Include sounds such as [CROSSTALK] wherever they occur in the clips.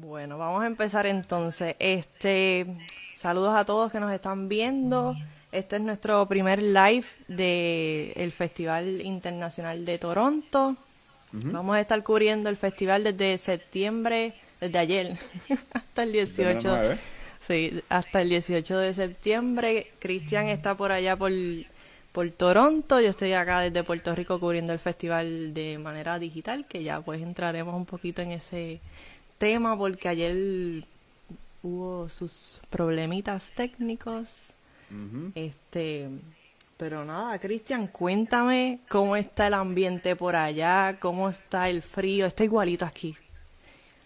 Bueno, vamos a empezar entonces. Este, saludos a todos que nos están viendo. Este es nuestro primer live del Festival Internacional de Toronto. Vamos a estar cubriendo el festival desde septiembre, desde ayer, [LAUGHS] hasta el 18. Sí, hasta el 18 de septiembre. Cristian está por allá por, por Toronto. Yo estoy acá desde Puerto Rico cubriendo el festival de manera digital, que ya pues entraremos un poquito en ese tema porque ayer hubo sus problemitas técnicos. Este, pero nada, Cristian, cuéntame cómo está el ambiente por allá, cómo está el frío. Está igualito aquí.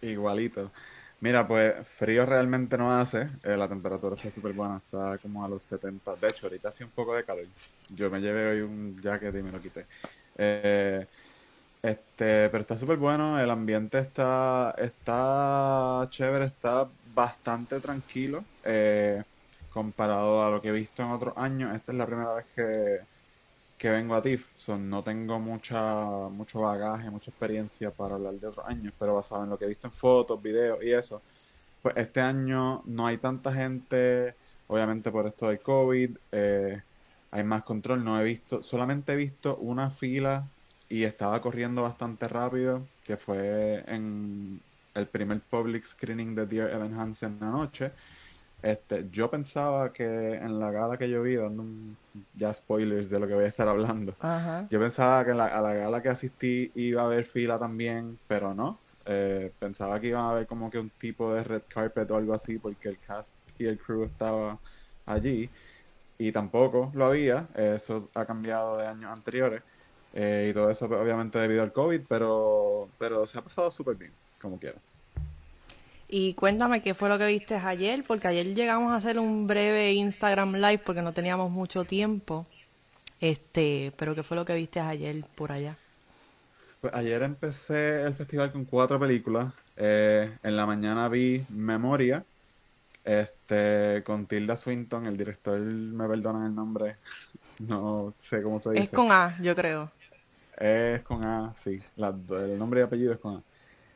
Igualito. Mira, pues frío realmente no hace. Eh, la temperatura está súper buena, está como a los 70. De hecho, ahorita hace un poco de calor. Yo me llevé hoy un jacket y me lo quité. Eh, este, pero está súper bueno, el ambiente está, está chévere, está bastante tranquilo. Eh, comparado a lo que he visto en otros años, esta es la primera vez que, que vengo a TIFF. no tengo mucha, mucho bagaje, mucha experiencia para hablar de otros años, pero basado en lo que he visto en fotos, videos y eso, pues este año no hay tanta gente, obviamente por esto del COVID, eh, hay más control, no he visto, solamente he visto una fila y estaba corriendo bastante rápido, que fue en el primer public screening de Dear Evan Hansen anoche este, yo pensaba que en la gala que yo vi, dando ya spoilers de lo que voy a estar hablando, yo pensaba que la, a la gala que asistí iba a haber fila también, pero no. Eh, pensaba que iba a haber como que un tipo de red carpet o algo así, porque el cast y el crew estaba allí, y tampoco lo había. eso ha cambiado de años anteriores, eh, y todo eso obviamente debido al COVID, pero, pero se ha pasado súper bien, como quiera. Y cuéntame qué fue lo que viste ayer, porque ayer llegamos a hacer un breve Instagram Live porque no teníamos mucho tiempo. Este, pero qué fue lo que viste ayer por allá. Pues ayer empecé el festival con cuatro películas. Eh, en la mañana vi Memoria, este, con Tilda Swinton, el director, me perdonan el nombre, [LAUGHS] no sé cómo se dice. Es con A, yo creo. Es con A, sí, el nombre y apellido es con A.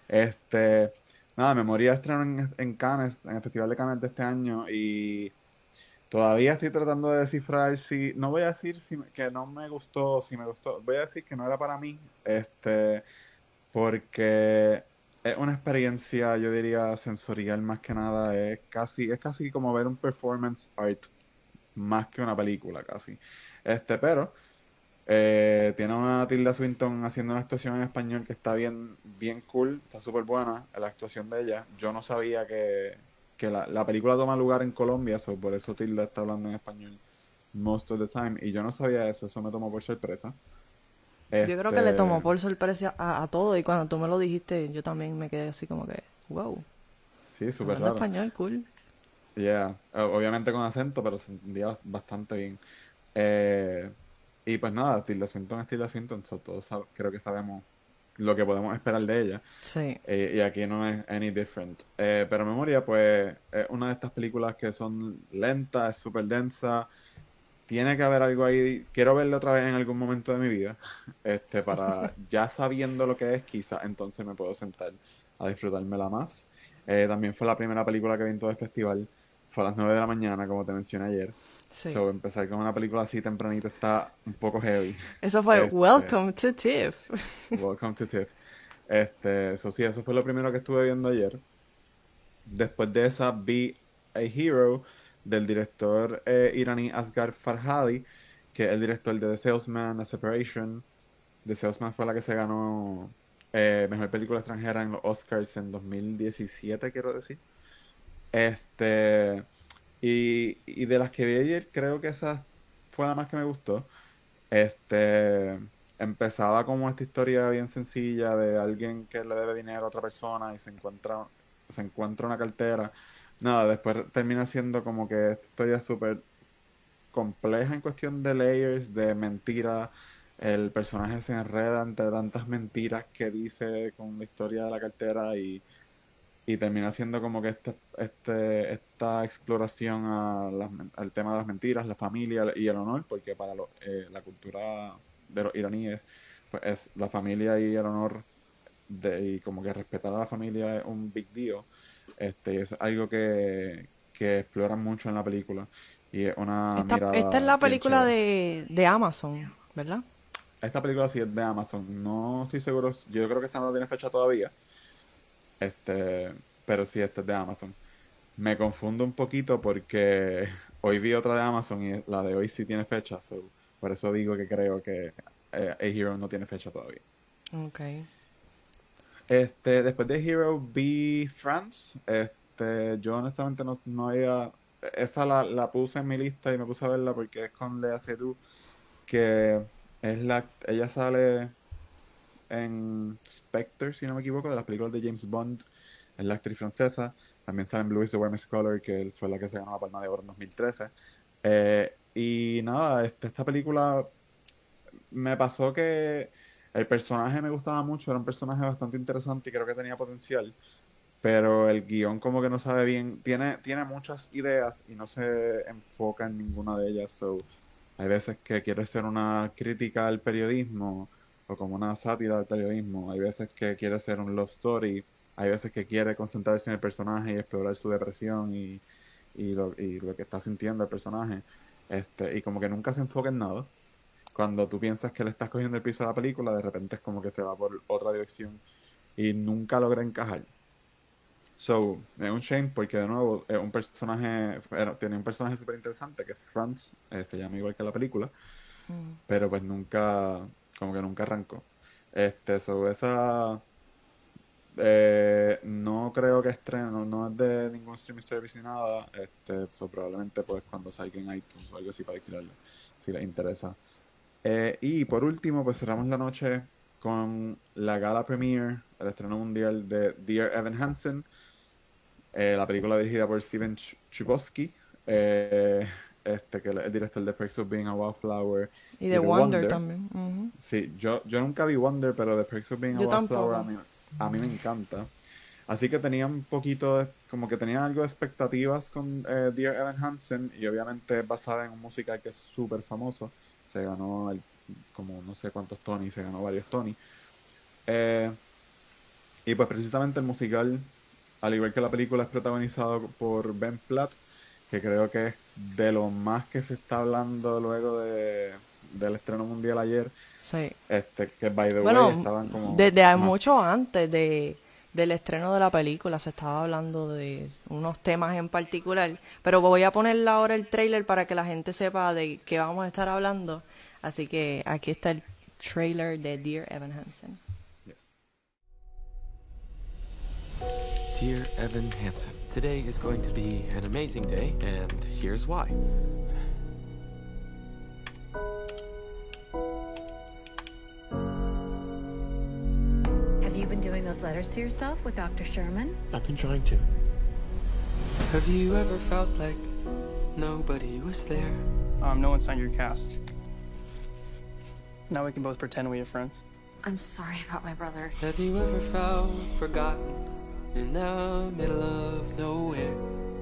Este, Nada, Memoria estrenó en, en Cannes, en el Festival de Cannes de este año y todavía estoy tratando de descifrar si, no voy a decir si, que no me gustó, si me gustó, voy a decir que no era para mí, este, porque es una experiencia, yo diría, sensorial más que nada, es casi, es casi como ver un performance art más que una película casi. Este, pero eh, tiene una Tilda Swinton haciendo una actuación en español que está bien, bien cool, está súper buena la actuación de ella. Yo no sabía que, que la, la, película toma lugar en Colombia, por eso Tilda está hablando en español most of the time. Y yo no sabía eso, eso me tomó por sorpresa. Yo creo que le tomó este por sorpresa a, a, todo y cuando tú me lo dijiste yo también me quedé así como que, wow. Sí, súper raro. español, cool. Yeah, obviamente con acento, pero se entendía bastante bien. Eh, y pues nada, Tilda Swinton es Tilda Swinton, todos creo que sabemos lo que podemos esperar de ella. Sí. Eh, y aquí no es any different. Eh, pero Memoria, pues, es una de estas películas que son lentas, es súper densa. Tiene que haber algo ahí. Quiero verla otra vez en algún momento de mi vida. [LAUGHS] Este, para [LAUGHS] ya sabiendo lo que es, quizá entonces me puedo sentar a disfrutármela más. Eh, también fue la primera película que vi en todo el festival. Fue a las 9 de la mañana, como te mencioné ayer. Sí. So, empezar con una película así tempranito está un poco heavy. Eso fue este, Welcome to TIFF. [LAUGHS] welcome to TIFF. Este, eso sí, eso fue lo primero que estuve viendo ayer. Después de esa vi A Hero del director eh, iraní Asghar Farhadi, que es el director de The Salesman, A Separation. The Salesman fue la que se ganó eh, mejor película extranjera en los Oscars en 2017, quiero decir. Este y, y de las que vi ayer, creo que esa fue la más que me gustó. Este empezaba como esta historia bien sencilla de alguien que le debe dinero a otra persona y se encuentra se encuentra una cartera. Nada, después termina siendo como que esta historia súper compleja en cuestión de layers, de mentiras. El personaje se enreda entre tantas mentiras que dice con la historia de la cartera y y termina siendo como que este, este, esta exploración al tema de las mentiras, la familia y el honor, porque para eh, la cultura de los iraníes, pues es la familia y el honor de, y como que respetar a la familia es un big deal. Este, es algo que, que exploran mucho en la película. Y es una esta, mirada esta es la película de, de Amazon, ¿verdad? Esta película sí es de Amazon. No estoy seguro. Yo creo que esta no tiene fecha todavía. Este, pero sí, esta es de Amazon. Me confundo un poquito porque [LAUGHS] hoy vi otra de Amazon y la de hoy sí tiene fecha. so, por eso digo que creo que eh, A Hero no tiene fecha todavía. Ok. Este, después de Hero vi France. Este, yo honestamente no, no había. Esa la, la puse en mi lista y me puse a verla porque es con Lea Seydoux, que es la. Ella sale en Spectre, si no me equivoco, de las películas de James Bond. Es la actriz francesa. También sale en Blue is the Warmest Color, que fue la que se ganó la Palma de Oro en 2013. Eh, y nada, este, esta película me pasó que el personaje me gustaba mucho, era un personaje bastante interesante y creo que tenía potencial, pero el guion como que no sabe bien, tiene, tiene muchas ideas y no se enfoca en ninguna de ellas, so hay veces que quiere ser una crítica al periodismo o como una sátira al periodismo, hay veces que quiere ser un love story, hay veces que quiere concentrarse en el personaje y explorar su depresión y, y lo, y lo que está sintiendo el personaje, este, y como que nunca se enfoca en nada cuando tú piensas que le estás cogiendo el piso a la película, de repente es como que se va por otra dirección y nunca logra encajar. So, es un shame porque de nuevo es un personaje, bueno, tiene un personaje súper interesante que es Franz, eh, se llama igual que la película, Mm. pero pues nunca, como que nunca arrancó. Este, so, esa eh, no creo que estrene, no, no es de ningún streaming service ni nada, este, so, probablemente pues cuando salga en iTunes o algo así para alquilarlo, si les interesa. Eh, y por último, pues cerramos la noche con la gala premiere, el estreno mundial de Dear Evan Hansen, eh, la película dirigida por Steven Ch- Chbosky, eh, este, que es el director de Perks of Being a Wallflower Y de Wonder, también. Sí, yo, yo nunca vi Wonder, pero The Perks of Being a Wallflower a mí, a mí me encanta. Así que tenía un poquito, de- como que tenía algo de expectativas con eh, Dear Evan Hansen y obviamente es basada en un musical que es súper famoso. Se ganó el- como no sé cuántos Tony, se ganó varios Tony. Eh, y pues precisamente el musical, al igual que la película, es protagonizado por Ben Platt, que creo que es de lo más que se está hablando luego de, del estreno mundial ayer. Sí. Este, que by the way Bueno, estaban como desde más- mucho antes de, del estreno de la película se estaba hablando de unos temas en particular, pero voy a ponerle ahora el trailer para que la gente sepa de qué vamos a estar hablando. Así que aquí está el trailer de Dear Evan Hansen. Yes. Dear Evan Hansen, today is going to be an amazing day, and here's why. Doing to yourself with Dr. Sherman? I've been trying to. Have you ever felt like nobody was there? Um, no one signed your cast. Now we can both pretend we are friends. I'm sorry about my brother. Have you ever felt forgotten in the middle of nowhere?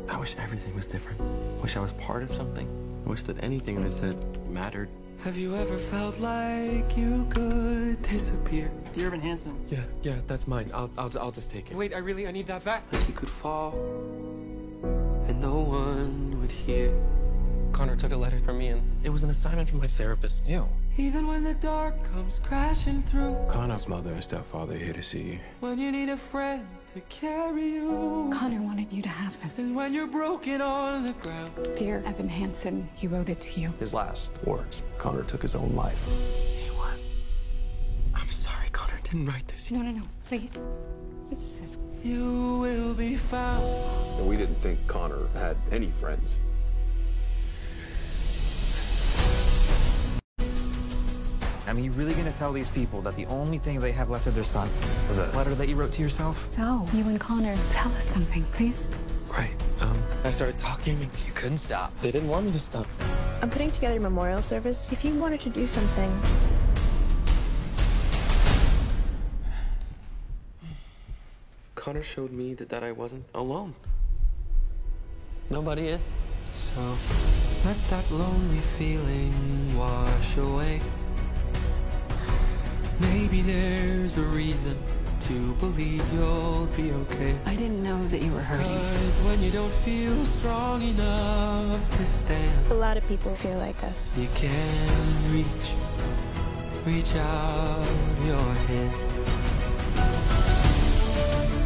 I wish everything was different. Wish I was part of something. I wish that anything I said mattered. Have you ever felt like you could disappear? Dear Evan Hansen, Yeah, yeah, that's mine. I'll, I'll, I'll just take it. Wait, I really, I need that back. Like you could fall, and no one would hear. Connor took a letter from me, and it was an assignment from my therapist. Ew. Even when the dark comes crashing through, Connor's mother and stepfather are here to see you. when you need a friend to carry you, Connor wanted you to have this. and when you're broken on the ground. Dear Evan Hansen, he wrote it to you. His last words. Connor took his own life. Hey, what? I'm sorry, Connor didn't write this. No, no, no, please. It says, You will be found. We didn't think Connor had any friends. I mean, you really gonna tell these people that the only thing they have left of their son is a letter that you wrote to yourself? so, you and Connor, tell us something, please. Right. Um, I started talking, and you couldn't stop. They didn't want me to stop. I'm putting together a memorial service. If you wanted to do something, Connor showed me that, that I wasn't alone. Nobody is. So let that lonely feeling wash away. Maybe there's a reason to believe you'll be okay. I didn't know that you were hurting. Cause when you don't feel strong enough to stand, A lot of people feel like us. you can reach, reach out your hand.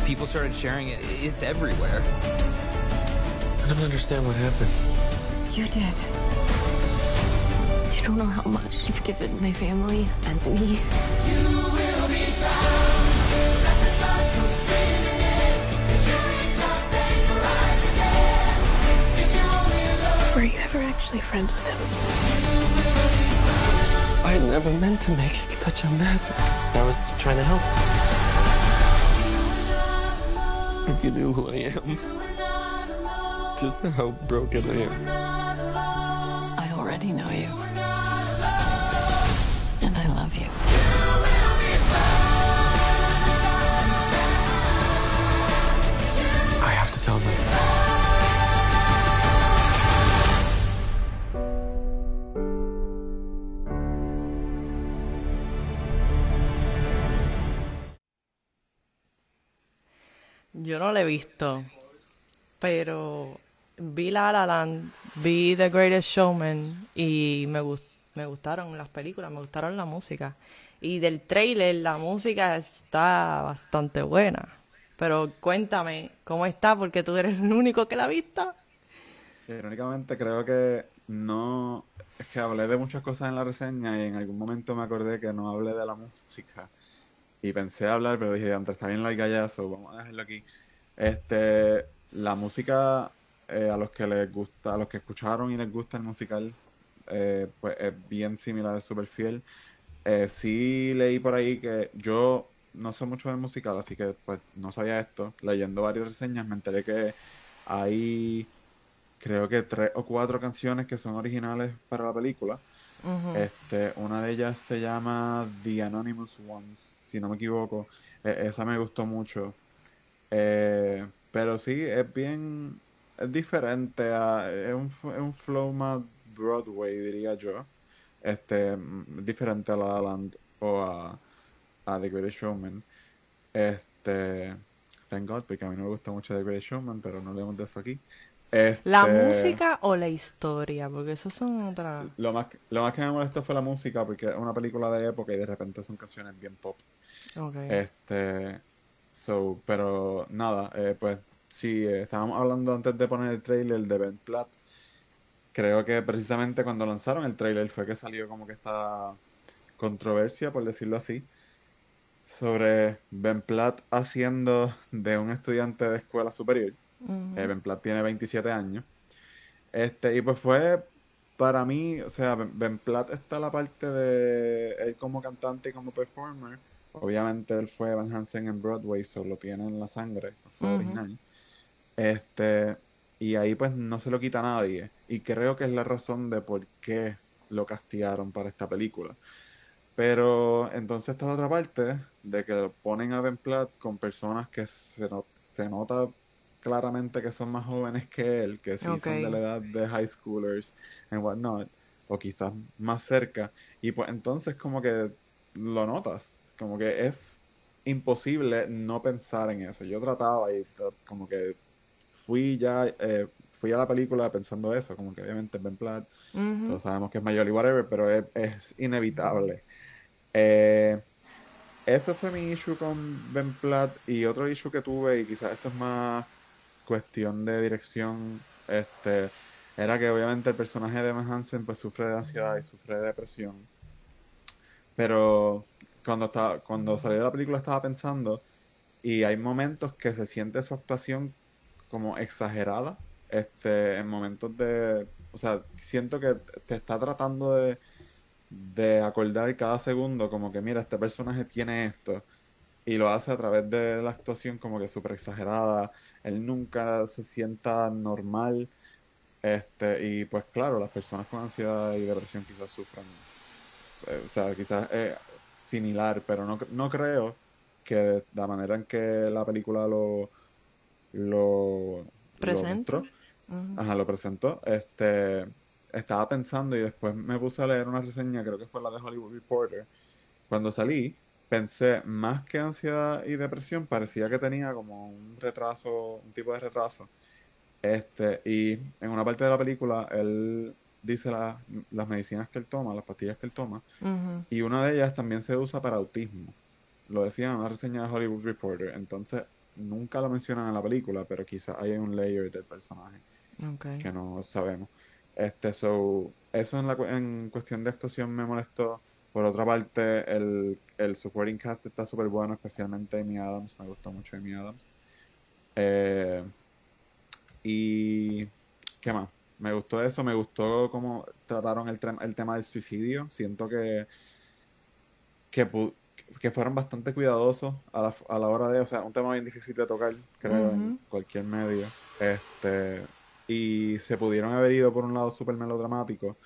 People started sharing it. It's everywhere. I don't understand what happened. You did. You don't know how much you've given my family and me. Were you ever actually friends with him? I never meant to make it such a mess. I was trying to help. If you knew who I am, just how broken I am. I already know you. Visto, pero vi La La Land, vi The Greatest Showman y me, gus- me gustaron las películas, me gustaron la música. Y del trailer la música está bastante buena. Pero cuéntame, ¿cómo está? Porque tú eres el único que la ha visto. Irónicamente creo que no, es que hablé de muchas cosas en la reseña y en algún momento me acordé que no hablé de la música y pensé hablar, pero dije, antes está bien larga ya, so vamos a dejarlo aquí. Este, la música eh, a los que les gusta, a los que escucharon y les gusta el musical, eh, pues es bien similar, es súper fiel. Eh, sí leí por ahí que yo no sé mucho del musical, así que pues no sabía esto. Leyendo varias reseñas me enteré que hay creo que tres o cuatro canciones que son originales para la película. Este, una de ellas se llama The Anonymous Ones, si no me equivoco. E- esa me gustó mucho. Eh, pero sí, es bien, es diferente a, es un, es un flow más Broadway, diría yo. Este, mm, diferente a La La Land o a, a The Greatest Showman. Este, thank God, porque a mí no me gusta mucho The Greatest Showman, pero no leemos de eso aquí. ¿La Este, música o la historia? Porque eso son otras... Lo más, lo más que me molestó fue la música, porque es una película de época y de repente son canciones bien pop. Ok. Este, so, pero nada, eh, pues sí, eh, estábamos hablando antes de poner el trailer de Ben Platt. Creo que precisamente cuando lanzaron el trailer fue que salió como que esta controversia, por decirlo así, sobre Ben Platt haciendo de un estudiante de escuela superior. Eh, Ben Platt tiene 27 años. Este, y pues fue para mí, o sea, Ben Platt está la parte de él como cantante y como performer. Obviamente él fue Van Hansen en Broadway, solo tiene en la sangre, fue Ujú. original. Este, y ahí pues no se lo quita a nadie. Y creo que es la razón de por qué lo castigaron para esta película. Pero entonces está la otra parte de que lo ponen a Ben Platt con personas que se, se nota claramente que son más jóvenes que él, que sí son de la edad de high schoolers and whatnot, o quizás más cerca. Y pues entonces como que lo notas, como que es imposible no pensar en eso. Yo trataba y como que fui ya, eh, fui a la película pensando eso, como que obviamente Ben Platt, Ujú. todos sabemos que es mayor y whatever, pero es, es inevitable. Eh, ese fue mi issue con Ben Platt y otro issue que tuve, y quizás esto es más cuestión de dirección, este, era que obviamente el personaje de Evan Hansen pues sufre de ansiedad y sufre de depresión. Pero cuando estaba, cuando salió la película estaba pensando, y hay momentos que se siente su actuación como exagerada, este, en momentos de, o sea, siento que te está tratando de, de acordar cada segundo como que mira, este personaje tiene esto y lo hace a través de la actuación como que súper exagerada, él nunca se sienta normal, este, y pues claro, las personas con ansiedad y depresión quizás sufran, eh, o sea, quizás es similar, pero no, no creo que la manera en que la película lo, lo, lo. Ajá, presentó. Este, estaba pensando y después me puse a leer una reseña, creo que fue la de Hollywood Reporter. Cuando salí, pensé más que ansiedad y depresión, parecía que tenía como un retraso, un tipo de retraso. Este, y en una parte de la película él dice la- las medicinas que él toma, las pastillas que él toma, y una de ellas también se usa para autismo. Lo decía en una reseña de Hollywood Reporter, entonces nunca lo mencionan en la película, pero quizás hay un layer del personaje que no sabemos. Este, so, eso en, la, en cuestión de actuación me molestó. Por otra parte, el, el supporting cast está súper bueno, especialmente Amy Adams. Me gustó mucho Amy Adams. Eh, y, ¿qué más? Me gustó eso, me gustó cómo trataron el, el tema del suicidio. Siento que, que, que fueron bastante cuidadosos a la, a la hora de, o sea, un tema bien difícil de tocar, creo, en cualquier medio. Este, y se pudieron haber ido por un lado súper melodramático,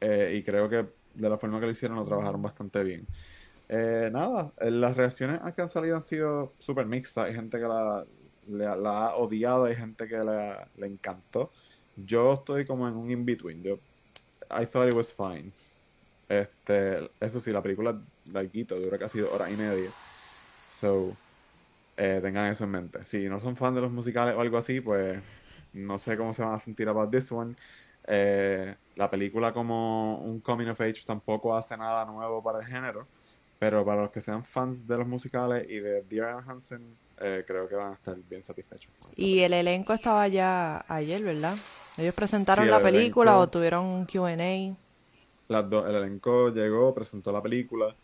eh, y creo que de la forma que lo hicieron lo trabajaron bastante bien. Eh, nada, eh, las reacciones a que han salido han sido súper mixtas. Hay gente que la ha odiado, hay gente que la, le encantó. Yo estoy como en un in-between. Yo, I thought it was fine. Este, eso sí, la película larguita, dura casi dos horas y media. So, eh, tengan eso en mente. Si no son fan de los musicales o algo así, pues no sé cómo se van a sentir about this one. Eh, la película como un coming of age tampoco hace nada nuevo para el género, pero para los que sean fans de los musicales y de Dear Evan Hansen, eh, creo que van a estar bien satisfechos. Y el elenco estaba ya ayer, ¿verdad? Ellos presentaron Sí, la el película elenco. o tuvieron un Q&A. Las dos, el elenco llegó, presentó la película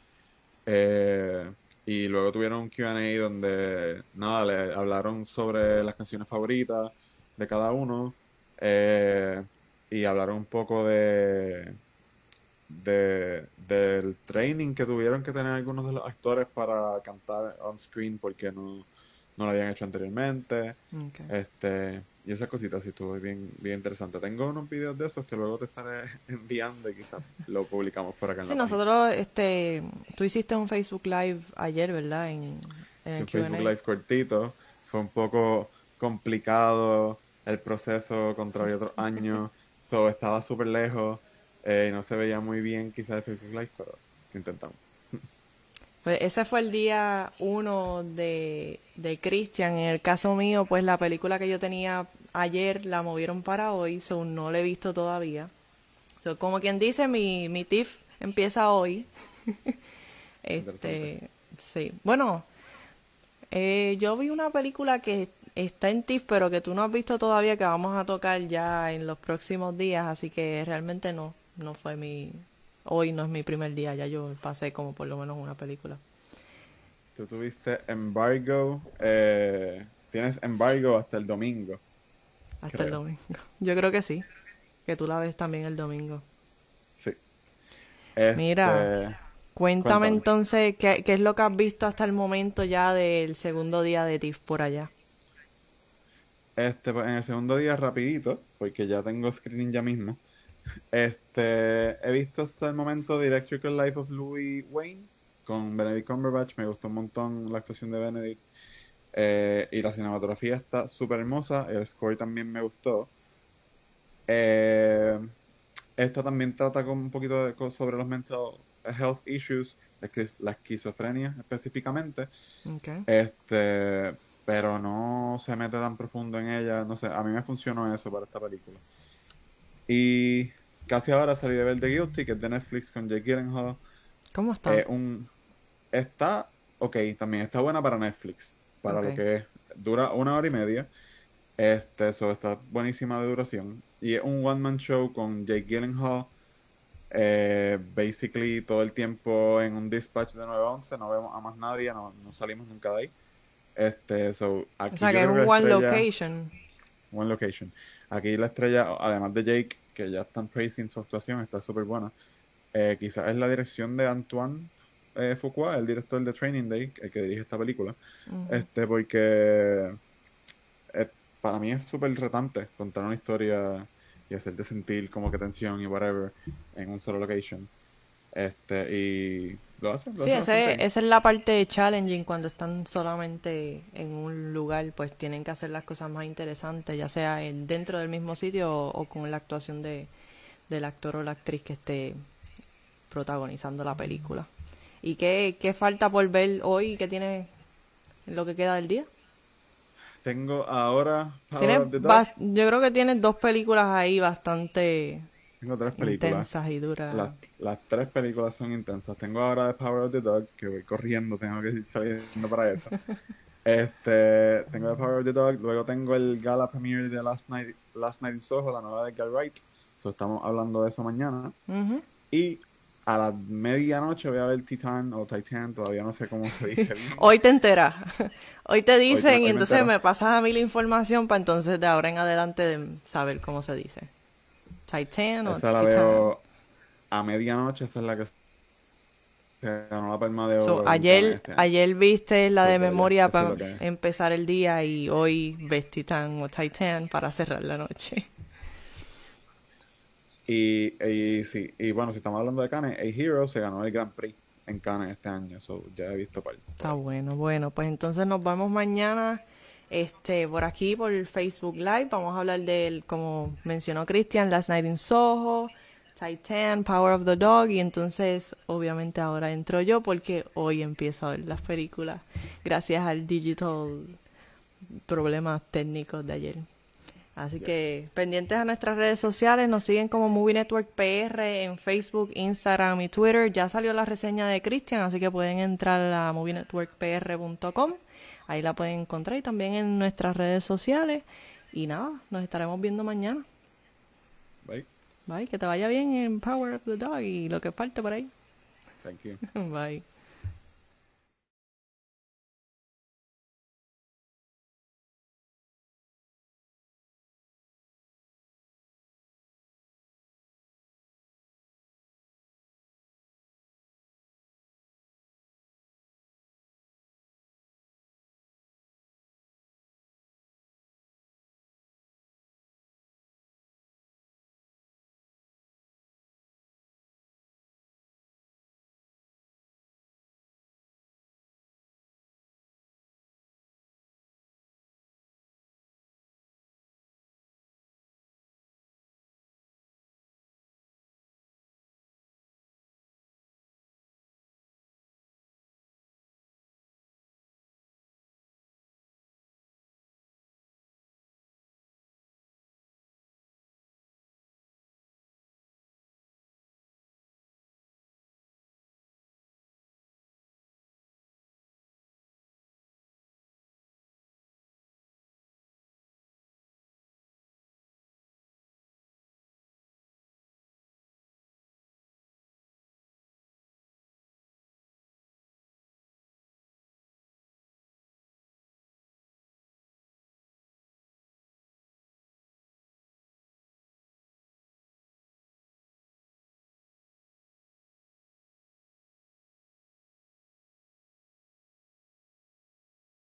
eh, y luego tuvieron un Q&A donde nada, le hablaron sobre las canciones favoritas de cada uno eh, y hablaron un poco de, de del training que tuvieron que tener algunos de los actores para cantar on screen porque no, no lo habían hecho anteriormente. Ok. Este, y esas cositas sí estuvo bien, bien interesante. Tengo unos videos de esos que luego te estaré [LAUGHS] enviando y quizás lo publicamos por acá en Sí, la página. nosotros, este, tú hiciste un Facebook Live ayer, ¿verdad? En, en Sí, un Facebook. Live cortito. Fue un poco complicado el proceso contra el otro año. [LAUGHS] So, estaba súper lejos eh, y no se veía muy bien quizás el Facebook Live, pero lo intentamos. [LAUGHS] Pues ese fue el día uno de, de Christian. En el caso mío, pues la película que yo tenía ayer la movieron para hoy, so no la he visto todavía. So, como quien dice, mi, mi TIFF empieza hoy. [LAUGHS] este, sí. Bueno, eh, yo vi una película que está en TIFF, pero que tú no has visto todavía, que vamos a tocar ya en los próximos días, así que realmente no, no fue mi, hoy no es mi primer día, ya yo pasé como por lo menos una película. Tú tuviste embargo, eh, tienes embargo hasta el domingo. Hasta el domingo. [LAUGHS] Yo creo que sí, que tú la ves también el domingo. Sí. Este, Mira, Cuéntame cuéntame. entonces qué, qué es lo que has visto hasta el momento ya del segundo día de TIFF por allá. Este, pues, en el segundo día, rapidito, porque ya tengo screening ya mismo. Este, he visto hasta el momento The Electrical Life of Louis Wayne con Benedict Cumberbatch. Me gustó un montón la actuación de Benedict. Eh, y la cinematografía está súper hermosa. El score también me gustó. Eh, esta también trata con un poquito de, sobre los mental health issues, la esquiz- la esquizofrenia específicamente. Okay. Este, pero no se mete tan profundo en ella. No sé, a mí me funcionó eso para esta película. Y casi ahora salí de ver The Guilty, que es de Netflix con Jake Gyllenhaal. ¿Cómo está? Eh, un, está, ok, también está buena para Netflix, para lo que es. Dura una hora y media. Este, eso está buenísima de duración. Y es un one-man show con Jake Gyllenhaal. Eh, basically todo el tiempo en un dispatch de 911, no vemos a más nadie, no, no salimos nunca de ahí. Este, so, aquí o sea que es un one estrella- location. One Location. Aquí la estrella, además de Jake, que ya están praising su actuación, está súper buena. Eh, quizás es la dirección de Antoine eh, Fuqua, el director de Training Day, el que dirige esta película. Este, porque eh, para mí es súper retante contar una historia y hacerte sentir como que tensión y whatever en un solo location. Este, y lo hacen, lo Sí, ese, esa es la parte challenging cuando están solamente en un lugar, pues tienen que hacer las cosas más interesantes, ya sea en- dentro del mismo sitio o, o con la actuación de, del actor o la actriz que esté protagonizando la película. ¿Y qué, qué falta por ver hoy? ¿Qué tiene en lo que queda del día? Tengo ahora Power Tiene of the Dog. bas- yo creo que tienes dos películas ahí bastante Tengo tres películas. intensas y duras. Las, las tres películas son intensas. Tengo ahora The Power of the Dog, que voy corriendo, tengo que ir saliendo para eso. [LAUGHS] este, tengo The Power of the Dog, luego tengo el gala premiere de Last Night, Last Night in Soho, la nueva de Edgar Wright. So, estamos hablando de eso mañana. Y a la medianoche voy a ver Titan o Titan, todavía no sé cómo se dice. [LAUGHS] Hoy te enteras. [LAUGHS] Hoy te dicen hoy y entonces me pasas a mí la información para entonces de ahora en adelante de saber cómo se dice. Titan o Esa la Titan. veo a medianoche, esa es la que se ganó la palma de oro. So, ayer, este ayer viste la de memoria para empezar el día y hoy ves Titan o Titan para cerrar la noche. Y, y sí, y bueno, si estamos hablando de Cannes, A Hero se ganó el Grand Prix en Cannes este año, so ya he visto par. Está bueno, bueno, pues entonces nos vemos mañana este por aquí por Facebook Live. Vamos a hablar del, como mencionó Cristian, Last Night in Soho, Titan, Power of the Dog y entonces obviamente ahora entro yo porque hoy empiezo a ver las películas gracias al digital problemas técnicos de ayer. Así que pendientes a nuestras redes sociales, nos siguen como Movie Network PR en Facebook, Instagram y Twitter. Ya salió la reseña de Christian, así que pueden entrar a movienetworkpr.com. Ahí la pueden encontrar y también en nuestras redes sociales. Y nada, nos estaremos viendo mañana. Bye. Bye, que te vaya bien en Power of the Dog y lo que falte por ahí. Thank you. [LAUGHS] Bye.